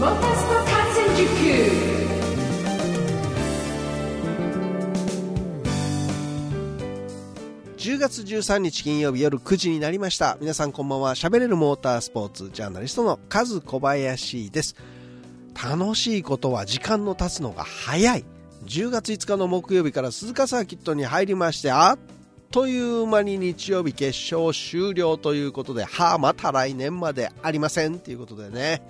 10月13日金曜日夜9時になりました。皆さんこんばんは。喋れるモータースポーツジャーナリストのカズ小林です。楽しいことは時間の経つのが早い。10月5日の木曜日から鈴鹿サーキットに入りましてあっという間に日曜日決勝終了ということではあまた来年までありません。ということでね。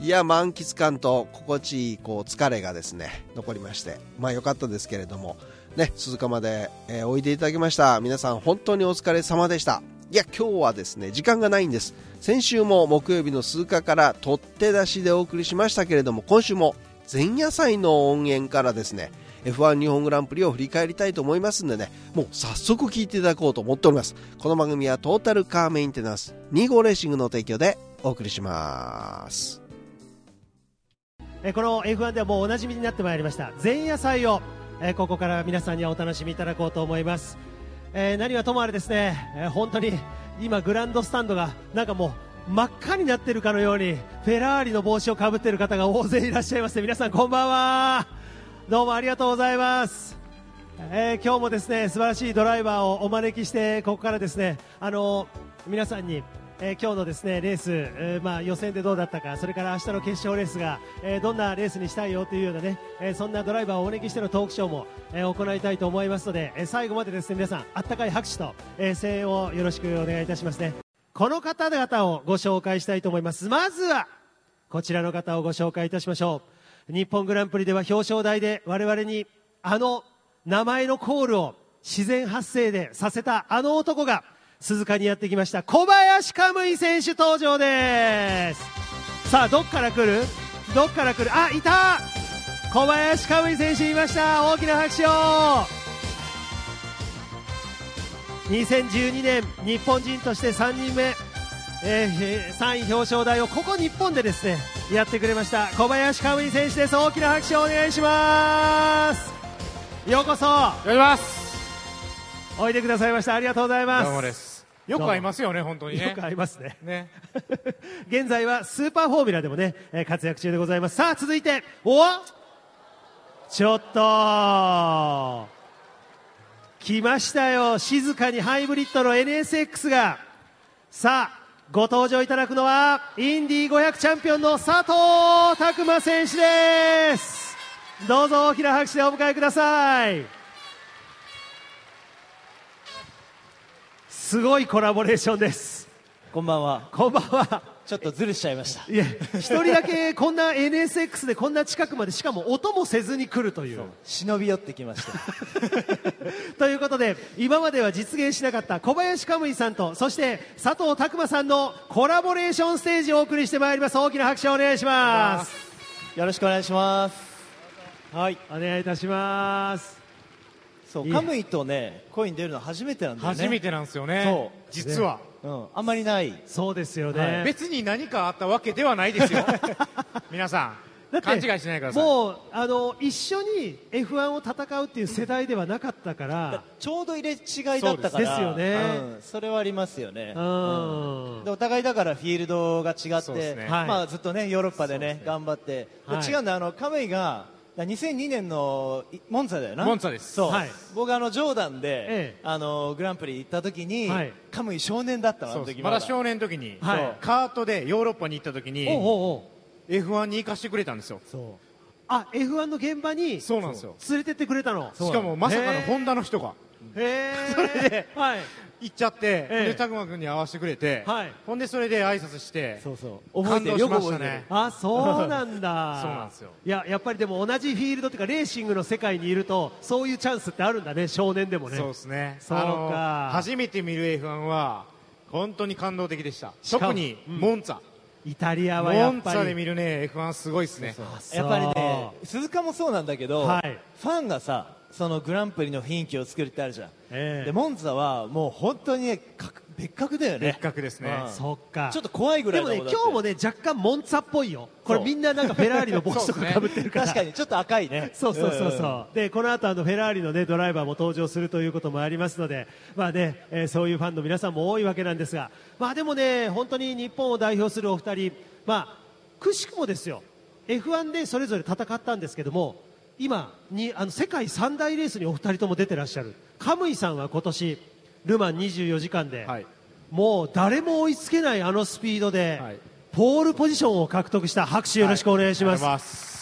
いや満喫感と心地いいこう疲れがですね残りましてまあ良かったですけれどもね、鈴鹿まで、えーおいでいただきました。皆さん本当にお疲れ様でした。いや今日はですね時間がないんです。先週も木曜日の鈴鹿から取って出しでお送りしましたけれども今週も前夜祭の音源からですね F1 日本グランプリを振り返りたいと思いますんでねもう早速聞いていただこうと思っております。この番組はトータルカーメンテナンス2号レーシングの提供でお送りします。えこの F1 ではもうおなじみになってまいりました。前夜祭を、えここから皆さんにはお楽しみいただこうと思います、え何はともあれですね、え本当に今グランドスタンドがなんかもう真っ赤になっているかのようにフェラーリの帽子をかぶっている方が大勢いらっしゃいまして皆さんこんばんは。どうもありがとうございます。えー今日もですね素晴らしいドライバーをお招きしてここからですねあの皆さんに、えー今日のですねレース、えーまあ、予選でどうだったかそれから明日の決勝レースが、えーどんなレースにしたいよというようなね、えそんなドライバーをお招きしてのトークショーも、え行いたいと思いますので、え最後までですね皆さんあったかい拍手と、え声援をよろしくお願いいたしますね。この方々をご紹介したいと思います。まずはこちらの方をご紹介いたしましょう。日本グランプリでは表彰台で我々にあの名前のコールを自然発生でさせたあの男が鈴鹿にやってきました小林カムイ選手登場です。さあどっから来る？どっから来る？あいた！小林カムイ選手いました。大きな拍手を。2012年日本人として3人目。えー、3位表彰台をここ日本でですねやってくれました。小林カムイ選手です。大きな拍手をお願いします。ようこそ。おいでくださいました。ありがとうございます。どうもですよく会いますよね本当にね。よく合いますね。ね。現在はスーパーフォーミュラでもね、えー活躍中でございます。さあ続いておちょっと来ましたよ。静かにハイブリッドの NSX が。さあご登場いただくのはインディ500チャンピオンの佐藤拓磨選手です。どうぞ大きな拍手でお迎えくださいすごいコラボレーションですこんばんは。こんばんはちょっとずるしちゃいました。いや一人だけこんな NSX でこんな近くまでしかも音もせずに来るという忍び寄ってきました。ということで今までは実現しなかった小林カムイさんとそして佐藤拓磨さんのコラボレーションステージをお送りしてまいります大きな拍手をお願いしますよろしくお願いします。はい。お願いいたしますそう、カムイとね、声に出るの初めてなんだよね。初めてなんですよね。そう。実は、うん。あんまりない。そうですよね、はい。別に何かあったわけではないですよ。皆さん。勘違いしないでください。もうあの一緒に F1 を戦うっていう世代ではなかったからちょうど入れ違いだったから。ですよね。うん。それはありますよね。うん。でお互いだからフィールドが違って、ねはいまあずっとねヨーロッパでね頑張って、ではい。違うんだあのカムイが2002年のいモンツァだよな。モンツァです。そう、はい。僕あのジョーダンで、ええ。あのグランプリ行った時に、はい。カムイ少年だったのあそまだ。少年の時に、はい。カートでヨーロッパに行った時におうおうおう。F1 に行かしてくれたんですよ。そう。あ F1 の現場にそうなんですよ。連れてってくれたの。しかもまさかのホンダの人が。へえ それではい行っちゃって、ええ。で拓磨君に会わせてくれて、はい。ほんでそれで挨拶してそうそう。覚えてる感動しましたね。あそうなんだ。そうなんですよ。いややっぱりでも同じフィールドっていうかレーシングの世界にいるとそういうチャンスってあるんだね少年でもね。そうですね。そうか。あの初めて見る F1 は本当に感動的でした。特にモンツァ、イタリアはやモンツっぱりァで見るね F1 すごいですね。あそう。やっぱりね。鈴鹿もそうなんだけど、はい。ファンがさそのグランプリの雰囲気を作るってあるじゃん、ええ。でモンツァはもう本当にね格別格だよね。別格ですね。うん。そっか。ちょっと怖いぐらでもねいだもんだって今日もね若干モンツァっぽいよ。これみんななんかフェラーリの帽子とかかぶってるから。確かにちょっと赤いね。そうそうそうんそう、でこの後あのフェラーリの、ね、ドライバーも登場するということもありますので、まあねえーそういうファンの皆さんも多いわけなんですが、まあ、でもね本当に日本を代表するお二人、まあ、くしくもですよ。F1 でそれぞれ戦ったんですけども今にあの世界三大レースにお二人とも出てらっしゃる。カムイさんは今年ルマン24時間で、はい。もう誰も追いつけないあのスピードで、はい。ポールポジションを獲得した。拍手よろしくお願いします、ありがとうございます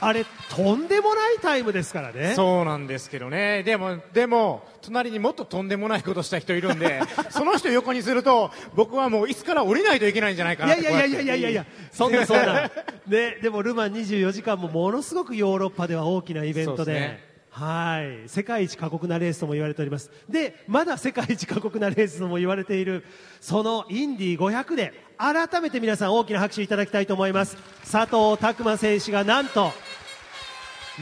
あれとんでもないタイムですからね。そうなんですけどね。でもでも隣にもっととんでもないことした人いるんで その人横にすると僕はもう椅子から降りないといけないんじゃないかなっていやいやいやいやいやいやそんなそんな、ね、でもルマン24時間もものすごくヨーロッパでは大きなイベントで。そうですねはい。世界一過酷なレースとも言われております。でまだ世界一過酷なレースとも言われているそのインディ500で改めて皆さん大きな拍手いただきたいと思います。佐藤拓磨選手がなんと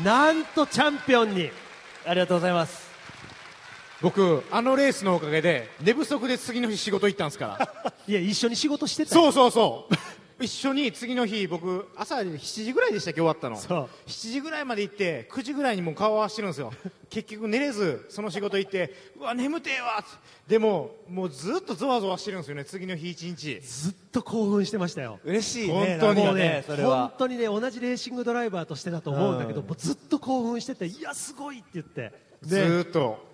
なんとチャンピオンに。ありがとうございます。僕あのレースのおかげで寝不足で次の日仕事行ったんですから。いや一緒に仕事してた。そうそうそう一緒に次の日僕朝7時ぐらいでしたっけ終わったの。そう。7時ぐらいまで行って9時ぐらいにもう顔合わせてるんですよ。結局寝れずその仕事行ってうわ眠てえわでももうずっとゾワゾワしてるんですよね次の日一日。ずっと興奮してましたよ。嬉しいね本当に。ね本当にね同じレーシングドライバーとしてだと思うんだけど、うん。もうずっと興奮してていやすごいって言って。ずーっと。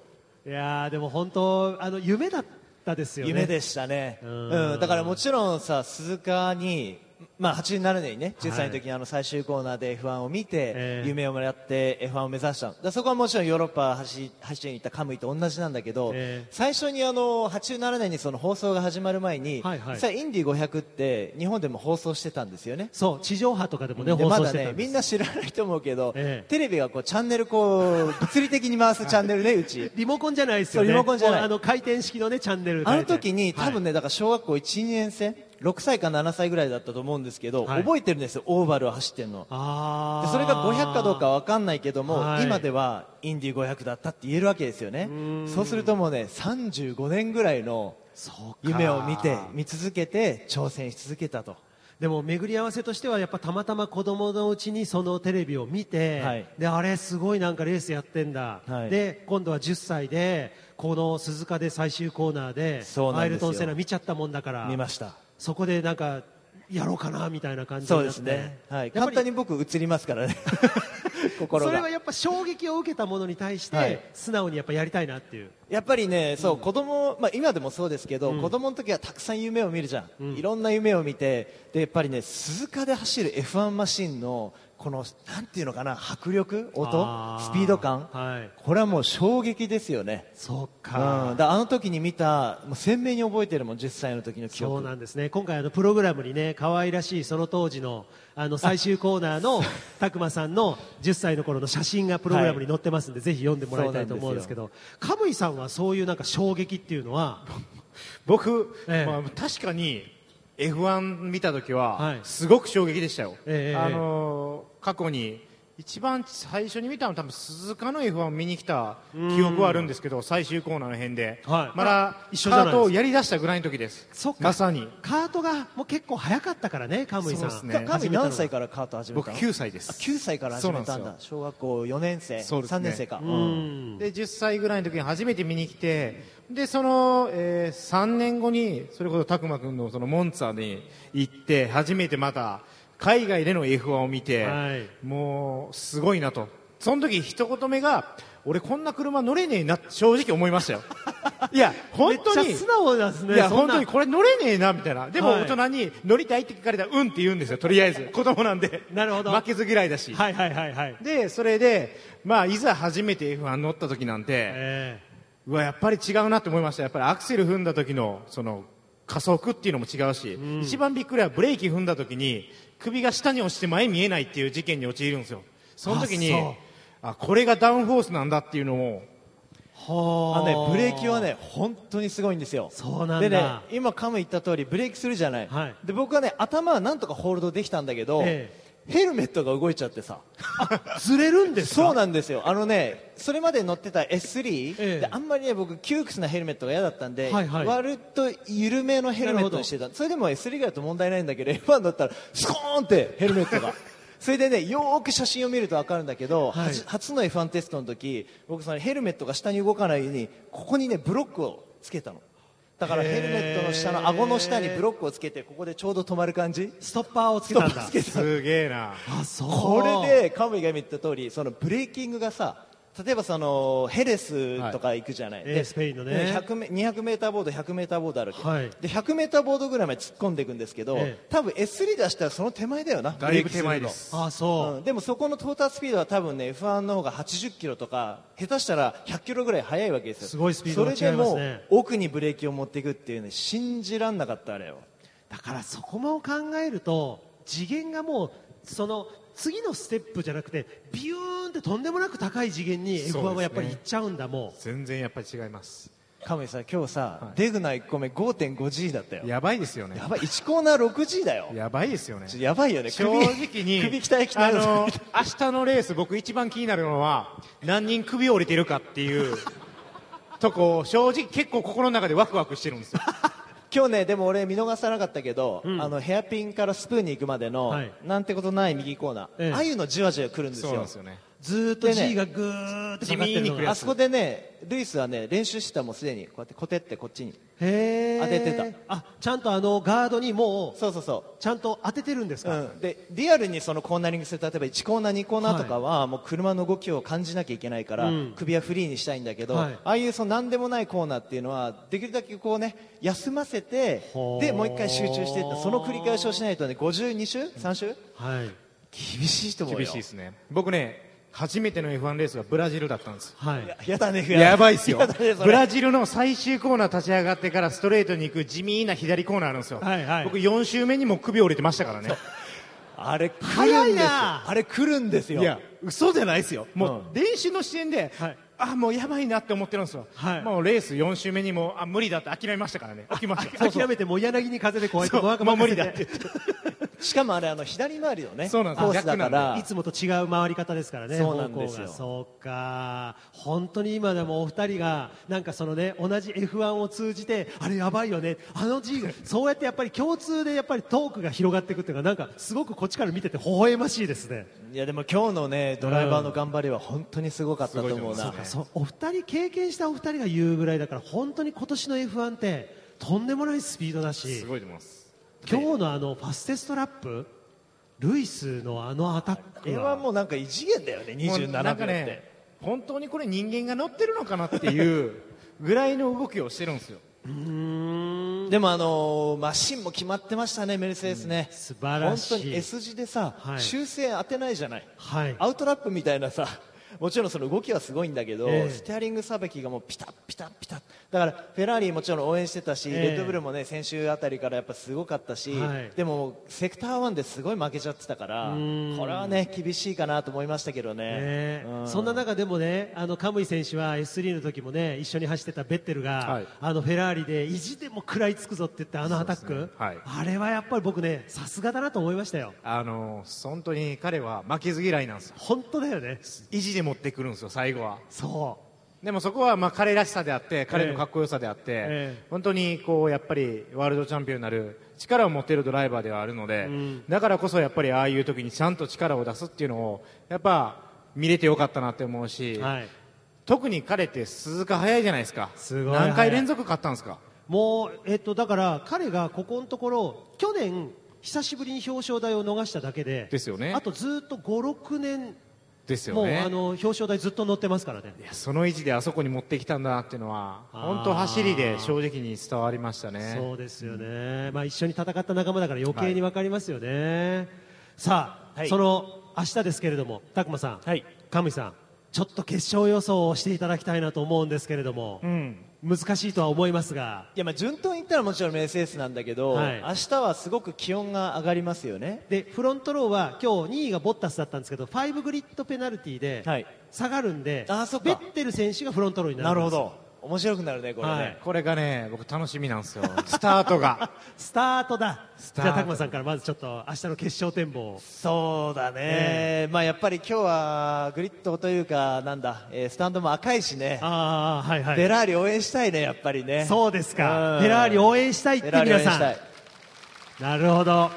いやーでも本当あの夢だったですよね。夢でしたね、ううんん。だからもちろんさ鈴鹿に、まあ、87年にね10歳の時にあの最終コーナーで F1 を見て、ええ。夢をもらって F1 を目指した。のだそこはもちろんヨーロッパ走走りに行ったカムイと同じなんだけど、ええ。最初にあの87年にその放送が始まる前に、はいはい。実際インディ500って日本でも放送してたんですよね。そう地上波とかでもねで放まだね送してたんです。みんな知らないと思うけど、ええ。テレビがこうチャンネルこう物理的に回すチャンネルね うち。リモコンじゃないですよね。リモコンじゃない。あの回転式のねチャンネルあの時にはい多分ね、だから小学校1、2年生、6歳か7歳ぐらいだったと思うんですけど、はい。覚えてるんですよ、オーバルを走ってるの。それが500かどうかわかんないけども、はい。今ではインディ500だったって言えるわけですよね。そうするともうね、35年ぐらいの夢を見て、見続けて、挑戦し続けたと。でも巡り合わせとしてはやっぱたまたま子供のうちにそのテレビを見て、はい。であれすごいなんかレースやってんだ、はい。で今度は10歳でこの鈴鹿で最終コーナーでアイルトン・セナ見ちゃったもんだから。見ました。そこでなんかやろうかなみたいな感じそうですね。はい。簡単に僕映りますからね。心がそれは。やっぱ衝撃を受けたものに対して、はい素直にやっぱやりたいなっていうやっぱりね、そう、子供、まあ今でもそうですけど、子供の時はたくさん夢を見るじゃん。いろんな夢を見て、で、やっぱりね、鈴鹿で走る F1 マシンの、この、なんていうのかな、迫力音スピード感。はい。これはもう衝撃ですよね。そううん。か、だあの時に見た、もう鮮明に覚えてるもん、10歳の時の記そう憶。なんですね。今回あのプログラムにね可愛らしいその当時のあの最終コーナーの拓磨さんの10歳の頃の写真がプログラムに載ってますんで、ぜひ読んでもらいたいと思うんですけど。カムイさんはそういうなんか衝撃っていうのは？僕、ええ。まあ、確かに F1 見た時ははい。すごく衝撃でしたよ、ええあのー過去に一番最初に見たのは多分鈴鹿の F1 見に来た記憶はあるんですけど最終コーナーの辺で、はい。まだカートをやりだしたぐらいの時です。そっか。まさに。カートがもう結構早かったからねカムイさん。そうですね。かカービィ何歳からカート始め僕たの？9歳です。あ9歳から始めたんだ。小学校4年生、そうですね。3年生か。ううで10歳ぐらいの時に初めて見に来てでその、えー3年後にそれこそ拓磨君のそのモンツァに行って初めてまた海外での F1 を見て、はい。もうすごいなと。その時一言目が俺こんな車乗れねえなって正直思いましたよ。いや本当に。素直ですねいや本当にこれ乗れねえなみたいな。でもはい。大人に乗りたいって聞かれたらうんって言うんですよ。とりあえず子供なんで。なるほど。負けず嫌いだし、はいはいはいはい。でそれで、まあ、いざ初めて F1 乗った時なんて、えうわやっぱり違うなって思いました。やっぱりアクセル踏んだ時のその加速っていうのも違うし、一番びっくりはブレーキ踏んだ時に首が下に落ちて前見えないっていう事件に陥るんですよ。その時にあこれがダウンフォースなんだっていうのをーはあ。のね、ブレーキはね、本当にすごいんですよ。そうなんだ。でね、今カム言った通り、ブレーキするじゃない。はい。で、僕はね、頭はなんとかホールドできたんだけど、えヘルメットが動いちゃってさ。ずれるんですか？そうなんですよ。あのね、それまで乗ってた S3、ええであんまりね、僕、窮屈なヘルメットが嫌だったんで、はいはい割と緩めのヘルメットにしてた。それでも S3 ぐらいだと問題ないんだけど、F1 乗ったら、スコーンってヘルメットが。それでね、よーく写真を見ると分かるんだけど、はい初の F1 テストの時、僕そのヘルメットが下に動かないように、ここにね、ブロックをつけたの。だからヘルメットの下の顎の下にブロックをつけてここでちょうど止まる感じ？ストッパーをつけたんだ。すげえな。あそう。これでカムイが今言った通りそのブレーキングがさ例えばそのヘレスとか行くじゃない、ええでスペインのね。100メ200メーターボード100メーターボードあるわけ、はい。で100メーターボードぐらいまで突っ込んでいくんですけど、ええ。多分 S3 出したらその手前だよな。だいぶ手前です。あそう、うん、でもそこの到達スピードは多分ね F1 の方が80キロとか下手したら100キロぐらい速いわけですよ。すごいスピードがそれでも奥にブレーキを持っていくっていうね信じらんなかったあれよ。だからそこも考えると次元がもうその次のステップじゃなくてビューンってとんでもなく高い次元に F1 はやっぱり行っちゃうんだも全然やっぱり違います。カムイさん今日さ、デグナ1個目 5.5G だったよ。やばいですよね。やばい1コーナー 6G だよ。やばいですよね。やばいよね。正首直に首鍛え鍛えあの明日のレース僕一番気になるのは何人首折れてるかっていうとこ正直結構心の中でワクワクしてるんですよ今日ねでも俺見逃さなかったけど、あのヘアピンからスプーンに行くまでの、はい。なんてことない右コーナー、ええ。ああいうのじわじわ来るんですそうよなんですよね。うずーっと G がぐーってかかってるのが。あそこでねルイスはね練習してたもうすでに。こうやってコテってこっちに。当ててた。あちゃんとあのガードにもうそうそう。そちゃんと当ててるんですう、か、うん、でリアルにそのコーナリングする例えば1コーナー2コーナーとかは、もう車の動きを感じなきゃいけないから、うん。首はフリーにしたいんだけど、はい。ああいうその何でもないコーナーっていうのはできるだけこうね休ませてでもう一回集中していったその繰り返しをしないとね52周3周はい。厳しいと思うよ。厳しいですね。僕ね初めての F1 レースがブラジルだったんです。はい。やだねやばいっすよ。ねブラジルの最終コーナー立ち上がってからストレートに行く地味な左コーナーあるんですよ、はいはい。僕4周目にも首折れてましたからね。あれ来早いるんですよ。な。あれ来るんですよ。いや嘘じゃないですよ。もううん練習の視点で、はい。あもうやばいなって思ってるんですよ、はい。もうレース4周目にもあ無理だって諦めましたからね。起きました。諦めてもう柳に風でこうやってもう無理だってしかもあれあの左回りのねそうなんです。コースだからいつもと違う回り方ですからね、そうなんですよ。そうか、本当に今でもお二人が、なんかそのね、同じ F1 を通じて、あれやばいよね、あの G が、そうやってやっぱり共通でやっぱりトークが広がっていくっていうか、なんかすごくこっちから見てて微笑ましいですね。いやでも今日のねドライバーの頑張りは本当にすごかったと思うな、うお二人経験したお二人が言うぐらいだから、本当に今年の F1 ってとんでもないスピードだし。す、ごいと思います今日のあのファステストラップ、ルイスのあのアタックこれはもうなんか異次元だよねもう27秒って、なんかね本当にこれ人間が乗ってるのかなっていう ぐらいの動きをしてるんですよ。でもあのーマシンも決まってましたねメルセデスね、素晴らしい。本当に S 字でさ、はい。修正当てないじゃない。はい。アウトラップみたいなさもちろんその動きはすごいんだけど、ええ。ステアリングさばきがもうピタッピタッピタッ。だからフェラーリもちろん応援してたし、ええ。レッドブルもね先週あたりからやっぱすごかったし、はい。でもセクター1ですごい負けちゃってたからこん。れはね厳しいかなと思いましたけどね。ねうん。そんな中でもね、あのカムイ選手は S3 の時もね、一緒に走ってたベッテルが、はい。あのフェラーリで意地でも食らいつくぞって言ってあのアタック、ね。はい。あれはやっぱり僕ね、さすがだなと思いましたよ。あの本当に彼は負けず嫌いなんですよ。本当だよね。意地で持ってくるんですよ最後は。そでもそこはまあ彼らしさであって彼のかっこよさであって、ええ。本当にこうやっぱりワールドチャンピオンになる力を持っているドライバーではあるので、だからこそやっぱりああいう時にちゃんと力を出すっていうのをやっぱ見れてよかったなって思うし、う。はい。特に彼って鈴鹿早いじゃないですか。すごい早い何回連続勝ったんですか？もう、えっと、だから彼がここのところ、去年、久しぶりに表彰台を逃しただけで、ですよね。あとずっと5、6年、ですよね。もうあの表彰台ずっと乗ってますからね。いやその位置であそこに持ってきたんだなっていうのは本当走りで正直に伝わりましたね。そうですよね、まあ、一緒に戦った仲間だから余計に分かりますよね、さあ、はい。その明日ですけれども、拓磨さん、はい。カムイさん、ちょっと決勝予想をしていただきたいなと思うんですけれども、うん難しいとは思いますが、いやまあ順当に言ったらもちろんメルセデスなんだけど、はい。明日はすごく気温が上がりますよね。でフロントローは今日2位がボッタスだったんですけど、5グリッドペナルティではい。下がるんで、あーそっか。ベッテル選手がフロントローになるんですなるほど面白くなるねこれね、はい。これがね僕楽しみなんですよ。スタートが。スタートだ、じゃあ拓磨さんからまずちょっと明日の決勝展望。を。そうだね、まあやっぱり今日はグリッドというかなんだ、えースタンドも赤いしね、あーはいはい。フェラーリ応援したいねやっぱりね。そうですか、うん。フェラーリ応援したいって皆さん。なるほど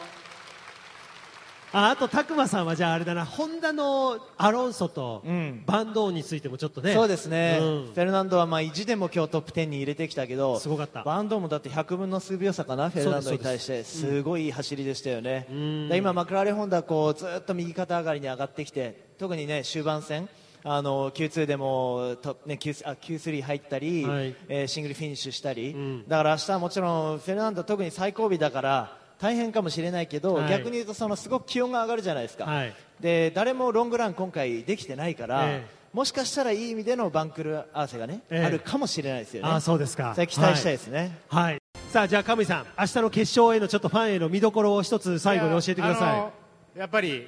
ああと、拓磨さんはじゃああれだな、ホンダのアロンソとん。バンドーンについてもちょっとね。そうですね、うん。フェルナンドはまあ意地でも今日トップ10に入れてきたけどすごかった。バンドもだって100分の数秒差かなフェルナンドに対して。すごいいい走りでしたよね、で今、マクラーレン・ホンダこうずっと右肩上がりに上がってきて特にね終盤戦あの Q2 でもと、ね、Q, あ Q3 入ったり、はい。えーシングルフィニッシュしたり、ん。だから明日はもちろんフェルナンド特に最後尾だから大変かもしれないけど、はい逆に言うとそのすごく気温が上がるじゃないですか、はいで誰もロングラン今回できてないから、ええもしかしたらいい意味でのバンクル合わせがね、ええあるかもしれないですよね。ああ、そうですか。それ期待したいですね。はい。はい。さあ、じゃあ、カムイさん、明日の決勝へのちょっとファンへの見どころを一つ最後に教えてくだあさのやっぱり、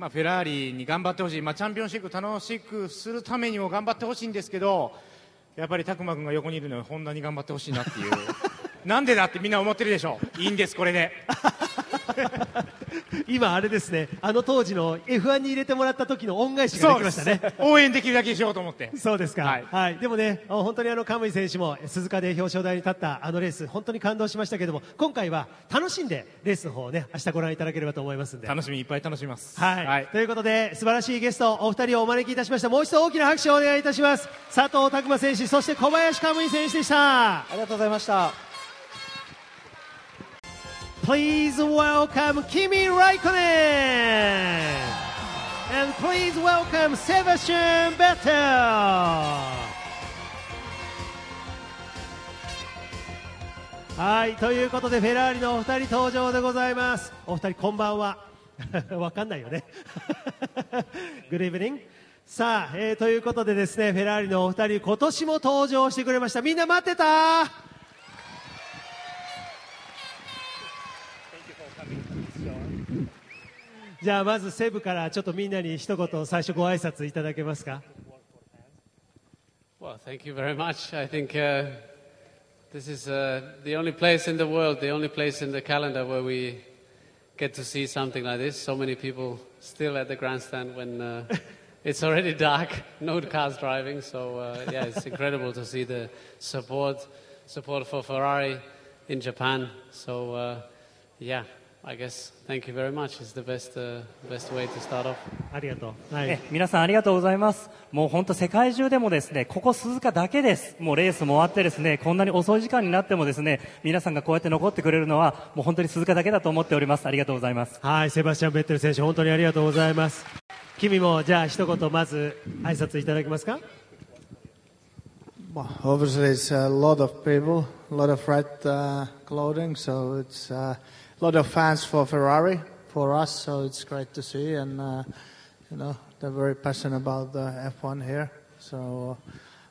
まあ、フェラーリに頑張ってほしい、まあ、チャンピオンシップ楽しくするためにも頑張ってほしいんですけどやっぱり拓磨君が横にいるのはホンダに頑張ってほしいなっていうなんでだってみんな思ってるでしょいいんですこれでい。今、あれですね、あの当時の F1 に入れてもらった時の恩返しができましたね。応援できるだけしようと思ってそうですか。ははいい。でもね、あ本当にあの、カムイ選手も鈴鹿で表彰台に立ったあのレース、本当に感動しましたけども、今回は楽しんでレースの方をね、明日ご覧いただければと思いますんで。楽しみいっぱい楽しみますはい、ということで素晴らしいゲストお二人をお招きいたしましたもう一度大きな拍手をお願いいたします佐藤拓磨選手そして小林カムイ選手でしたありがとうございました。Please welcome Kimi Raikkonen! And please welcome Sebastian Vettel! はいということでフェラーリのお二人登場でございます。お二人こんばんは。わかんないよね。Good evening. さあ、えーということでですねフェラーリのお二人今年も登場してくれました。みんな待ってたじゃあまずセブからちょっとみんなに一言最初ご挨拶いただけますか Well, thank you very much. I think uh, this is uh, the only place in the world, the only place in the calendar where we get to see something like this. So many people still at the grandstand when uh, it's already dark, no cars driving. So uh, yeah, it's incredible to see the support, support for Ferrari in Japan. So uh, yeah, I guess thank you very much. It's the best, uh, best way to start off. ありがとう、はいえ皆さんありがとうございます。もう本当世界中でもですね、ここ鈴鹿だけです。もうレースも終わってですね、こんなに遅い時間になってもですね、皆さんがこうやって残ってくれるのは、もう本当に鈴鹿だけだと思っております。ありがとうございます。はい、セバスチャン・ベッテル選手、本当にありがとうございます。君もじゃあ一言まず挨拶いただけますか？Well, obviously, it's a lot of people, a lot of red uh, clothing, so it's uh, lot of fans for Ferrari, for us, so it's great to see. And, uh, you know, they're very passionate about the F1 here, so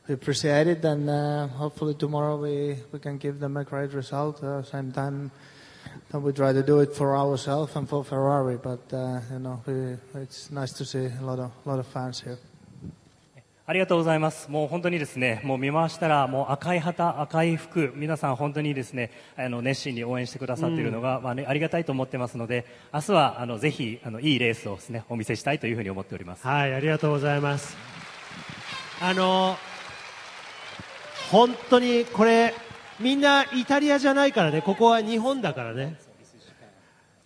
we appreciate it. And uh, hopefully, tomorrow we, we can give them a great result. Uh, same time that we try to do it for ourselves and for Ferrari, but, uh, you know, we, it's nice to see a lot of, lot of fans here. ありがとうございます。もう本当にですね、もう見回したら、もう赤い旗、赤い服、皆さん本当にですね、あの熱心に応援してくださっているのが、まあね、ありがたいと思ってますので、明日はあのぜひあのいいレースをですね、お見せしたいというふうに思っております。はい、ありがとうございます。あの、本当にこれ、みんなイタリアじゃないからね、ここは日本だからね。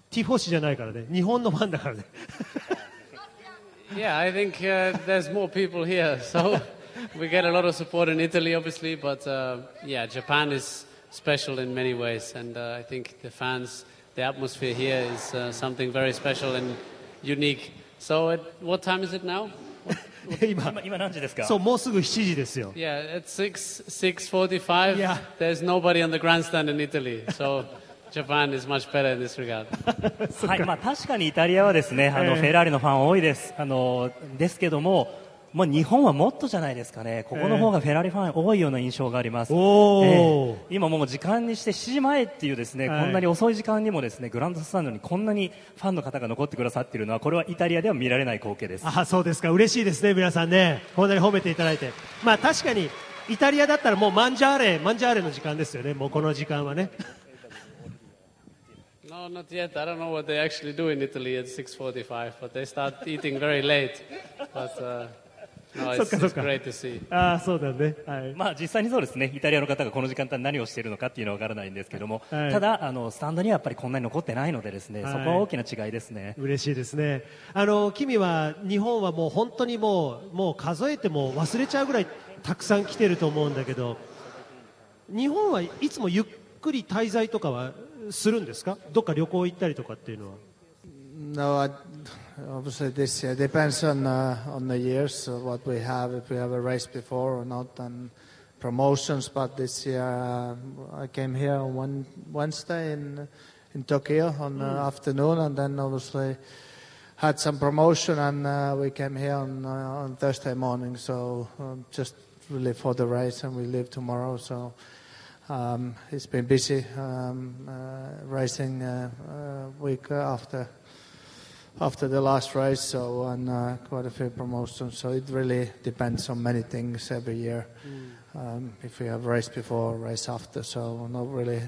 ティフォシじゃないからね、日本のファンだからね。Yeah, I think uh, there's more people here, so we get a lot of support in Italy, obviously, but uh, yeah, Japan is special in many ways, and uh, I think the fans, the atmosphere here is uh, something very special and unique. So, at, what time is it now? 今、今今何時ですかそう、もうすぐ7時ですよ。 Yeah, at six six forty-five. Yeah. There's nobody on the grandstand in Italy, so Japan is much better in this regard. はい、まあ確かにイタリアはですね、あの、ええフェラーリのファン多いです。あの、ですけども、もう日本はもっとじゃないですかね。ここの方がフェラーリファン多いような印象があります。ええ今もう時間にして7時前っていうですね、はいこんなに遅い時間にもですね、グランドスタンドにこんなにファンの方が残ってくださっているのは、これはイタリアでは見られない光景です。あそうですか嬉しいですね皆さんねこんなに褒めていただいてまあ確かにイタリアだったらもうマンジャーレマンジャーレの時間ですよねもうこの時間はね No, not yet. I don't know what they actually do in Italy at 6:45, but they start eating very late. But uh, No, it's, かそっ it's か great to see. ああそうだねはいまあ、実際にそうですね、イタリアの方がこの時間帯に何をしているのかっていうのは分からないんですけども、はいただあの、スタンドにはやっぱりこんなに残ってないので、ですね、はいそこは大きな違いですね。嬉しいですねあの君は日本はもう本当にもうもう数えても忘れちゃうぐらいたくさん来てると思うんだけど日本はいつもゆっくり滞在とかはするんですかどっか旅行行ったりとかっていうのは No, I, obviously this year depends on uh, on the years uh, what we have if we have a race before or not and promotions. But this year uh, I came here on one Wednesday in in Tokyo on the afternoon, and then obviously had some promotion, and uh, we came here on uh, on Thursday morning. So um, just really for the race, and we leave tomorrow. So. um, it's been busy um, uh, racing uh, uh, week after after the last race, so and uh, quite a few promotions. So it really depends on many things every year. Um, if we have race before, race after, so not really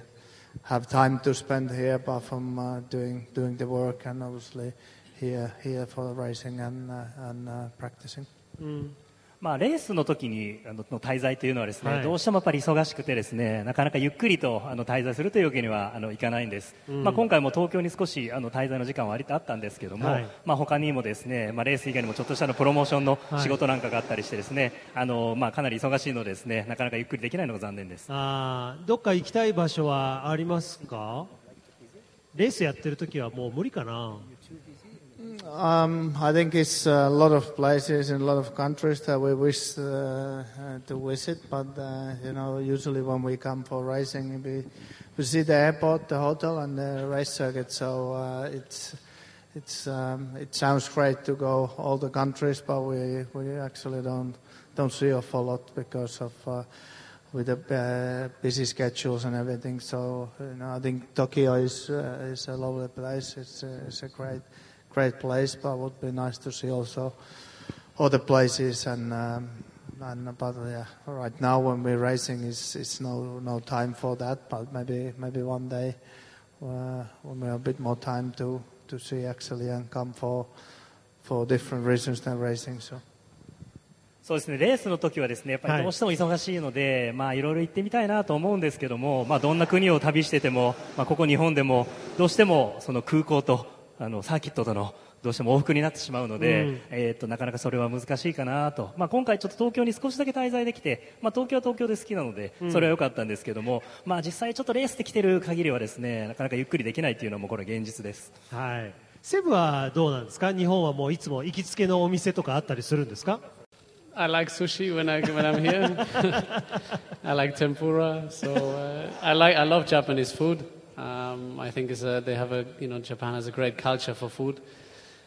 have time to spend here apart from uh, doing doing the work and obviously here here for the racing and uh, and uh, practicing. まあ、レースの時にあのの滞在というのはですね、はい。どうしてもやっぱり忙しくてですねなかなかゆっくりとあの滞在するというわけにはあのいかないんです、まあ、今回も東京に少しあの滞在の時間は割とあったんですけども、はい。まあ、他にもですね、まあ、レース以外にもちょっとしたのプロモーションのはい。仕事なんかがあったりしてですね、あのまあ、かなり忙しいのでですねなかなかゆっくりできないのが残念です。あーどっか行きたい場所はありますか？レースやってる時はもう無理かな Um, I think it's a lot of places in a lot of countries that we wish uh, uh, to visit, but uh, you know, usually when we come for racing, we, we see the airport, the hotel, and the race circuit. So uh, it's it's um, it sounds great to go all the countries, but we, we actually don't don't see a lot because of uh, with the uh, busy schedules and everything. So you know, I think Tokyo is uh, is a lovely place. It's a, it's a great great place, but it would be nice to see also other places and. Um, and but yeah, right now when we're racing, is it's no no time for that. But maybe maybe one day uh, when we have a bit more time to to see actually and come for for different reasons than racing. So. そうですねレースの時はですねやっぱりどうしても忙しいので、まあいろいろ行ってみたいなと思うんですけども、まあどんな国を旅してても、まあここ日本でもどうしてもその空港と あのサーキットとのどうしても往復になってしまうので、うんえーっとなかなかそれは難しいかなと、まあ今回ちょっと東京に少しだけ滞在できて、まあ東京は東京で好きなのでそれは良かったんですけども、まあ実際ちょっとレースで来てる限りはですねなかなかゆっくりできないっていうのもこれ現実です。はいセブはどうなんですか？日本はもういつも行きつけのお店とかあったりするんですか？I like sushi when I when I'm here. I like tempura. So uh, I like I love Japanese food. Um, I think a, they have a, you know, Japan has a great culture for food.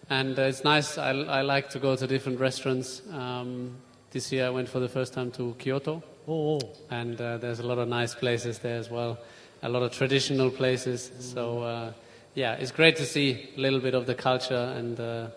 And uh, it's nice, I, I, like to go to different restaurants. Um, this year I went for the first time to Kyoto. Oh. oh. And uh, there's a lot of nice places there as well, a lot of traditional places. Mm. So, uh, yeah, it's great to see a little bit of the culture. And uh,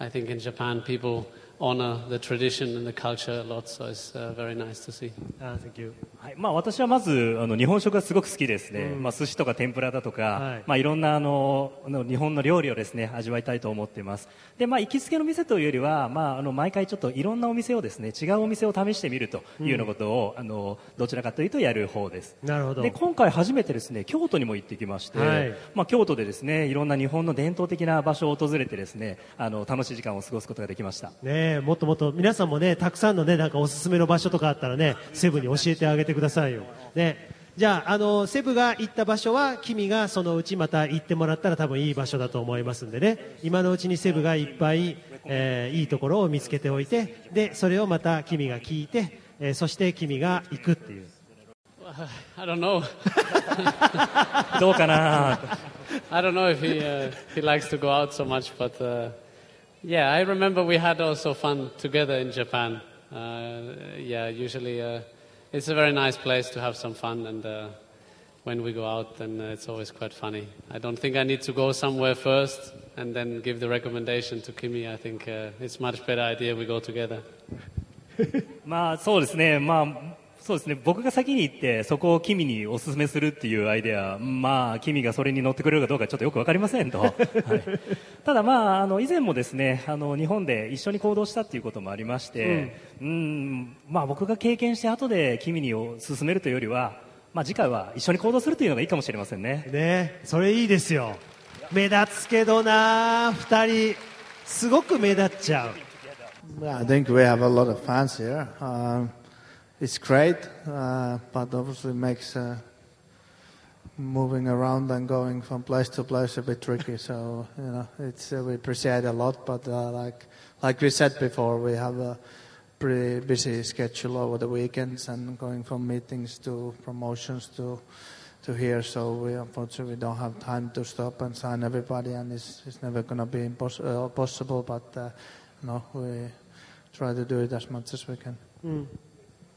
I think in Japan, people honor the tradition and the culture a lot. So it's uh, very nice to see. あ Thank you. はいまあ、私はまずあの日本食がすごく好きですね、まあ、寿司とか天ぷらだとか、はい。いまあ、いろんなあの日本の料理をですね味わいたいと思っています。で、まあ、行きつけの店というよりは、まあ、あの毎回ちょっといろんなお店をですね違うお店を試してみるというようなことを、あのどちらかというとやる方です。なるほど。で今回初めてですね京都にも行ってきまして、はい。まあ、京都でですねいろんな日本の伝統的な場所を訪れてですねあの楽しい時間を過ごすことができました。ねえもっともっと皆さんもねたくさんのねなんかおすすめの場所とかあったらねセブに教えてあげてくださいよ。ね。じゃああのセブが行った場所は君がそのうちまた行ってもらったら多分いい場所だと思いますんでね。今のうちにセブがいっぱい、えーいいところを見つけておいてでそれをまた君が聞いて、えーそして君が行くっていう。I don't know. どうかな？I don't know if he uh, he likes to go out so much, but uh, yeah, I remember we had also fun together in Japan. Uh, yeah, usually uh, it's a very nice place to have some fun, and uh, when we go out, then uh, it's always quite funny. I don't think I need to go somewhere first and then give the recommendation to Kimi. I think uh, it's much better idea we go together. まあそうですね、まあ、 そうですね。僕が先に行ってそこを君にお勧めするっていうアイデアまあ君がそれに乗ってくれるかどうかちょっとよく分かりませんと、はい、ただまああの以前もですねあの日本で一緒に行動したっていうこともありまして、うん、まあ僕が経験して後で君にを勧めるというよりはまあ次回は一緒に行動するというのがいいかもしれませんね。ねそれいいですよ。目立つけどな2人。すごく目立っちゃう。I think we have a lot of fans here. Um, it's great, uh, but obviously makes uh, moving around and going from place to place a bit tricky. So you know, it's uh, we appreciate a lot, but uh, like like we said before, we have a pretty busy schedule over the weekends and going from meetings to promotions to to here. So we unfortunately don't have time to stop and sign everybody, and it's, it's never going to be impos- uh, possible. But uh, no, we try to do it as much as we can.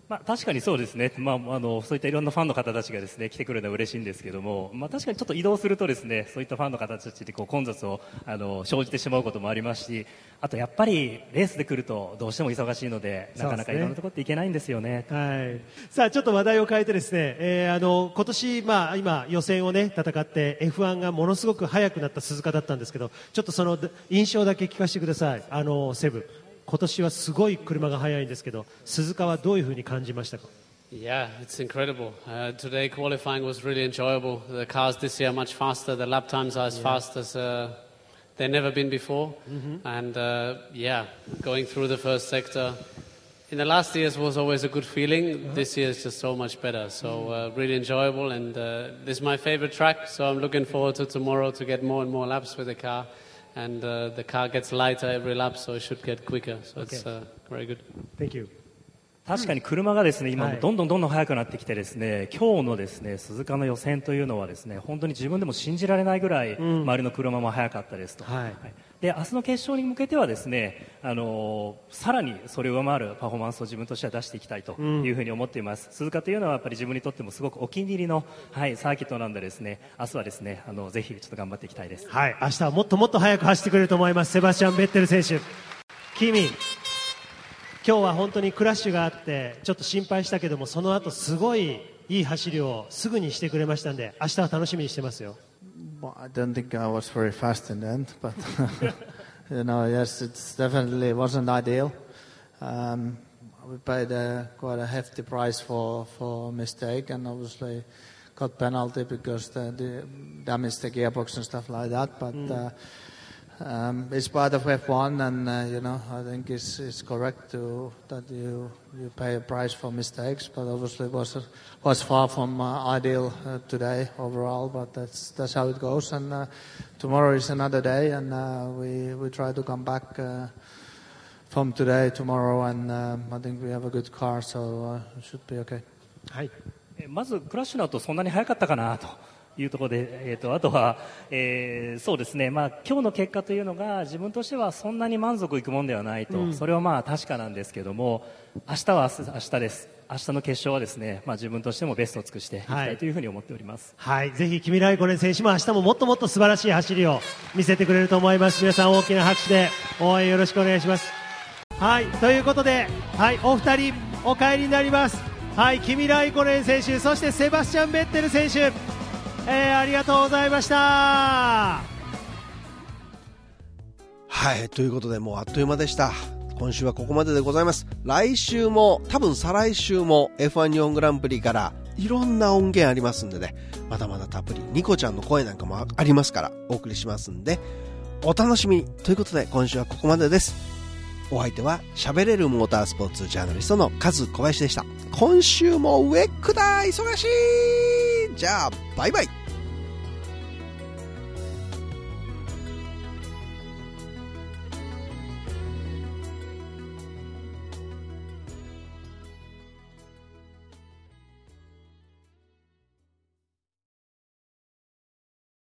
まあ、確かにそうですね、まあ、あのそういったいろんなファンの方たちがですね来てくれるのは嬉しいんですけども、まあ、確かにちょっと移動するとですねそういったファンの方たちでこう混雑をあの生じてしまうこともありますしあとやっぱりレースで来るとどうしても忙しいのでなかなかいろんなところって行けないんですよね。はい、さあちょっと話題を変えてですね、えーあの今年、まあ、今予選をね戦って F1 がものすごく速くなった鈴鹿だったんですけどちょっとその印象だけ聞かせてください。あのセブ今年はすごい車が速いんですけど鈴鹿はどういうふうに感じましたか Yeah, it's incredible. Uh, today qualifying was really enjoyable. The cars this year are much faster. The lap times are as fast as uh, they've never been before. And uh, yeah, going through the first sector. In the last years was always a good feeling. This year is just so much better. So uh, really enjoyable. And uh, this is my favorite track. So I'm looking forward to tomorrow to get more and more laps with the car. And uh, the car gets lighter every lap, so it should get quicker. So it's uh, very good. Thank you 確かに車がですね今はい。どんどんどんどん速くなってきてですね今日のですね鈴鹿の予選というのはですね本当に自分でも信じられないぐらい周りの車も速かったですと、はい。で明日の決勝に向けてはですねあのさらにそれを上回るパフォーマンスを自分としては出していきたいというふうに思っています、鈴鹿というのはやっぱり自分にとってもすごくお気に入りの、はい、サーキットなんでですね明日はですねあのぜひちょっと頑張っていきたいです。はい、明日はもっともっと速く走ってくれると思います、セバスチャン・ベッテル選手。君、今日は本当にクラッシュがあって、ちょっと心配したけども、その後すごいいい走りをすぐにしてくれましたんで、明日は楽しみにしてますよ。Well, I don't think I was very fast in the end, but you know, yes, it's definitely wasn't ideal. Um, we paid a, quite a hefty price for for mistake, and obviously got penalty because the, the damaged the gearbox and stuff like that. But uh, um, it's part of F1, and uh, you know, I think it's, it's correct to that you you pay a price for mistakes. But obviously, it was was far from uh, ideal uh, today overall. But that's that's how it goes. And uh, tomorrow is another day, and uh, we we try to come back. Uh, from today, tomorrow, and um, I think we have a good car, so uh, it should be okay. はい、えまずクラッシュの後そんなに速かったかなと いうところで、えー、とあとは、えーそうですね、まあ今日の結果というのが自分としてはそんなに満足いくもんではないと、それはまあ確かなんですけども明日は明日です。明日の決勝はですね、まあ、自分としてもベストを尽くしていきたはい。いというふうに思っております。はい、ぜひ君ライコネン選手も明日ももっともっと素晴らしい走りを見せてくれると思います。皆さん大きな拍手で応援よろしくお願いします。はい、ということで、はい、お二人お帰りになります。はい、君ライコネン選手、そしてセバスチャン・ベッテル選手、えーありがとうございました。はい、ということでもうあっという間でした。今週はここまででございます。来週も、多分再来週も F1 日本グランプリからいろんな音源ありますんでね、まだまだたっぷりニコちゃんの声なんかもありますからお送りしますんで、お楽しみに。ということで今週はここまでです。お相手は喋れるモータースポーツジャーナリストのカズ小林でした。今週もウェックだ忙しいじゃあ、バイバイ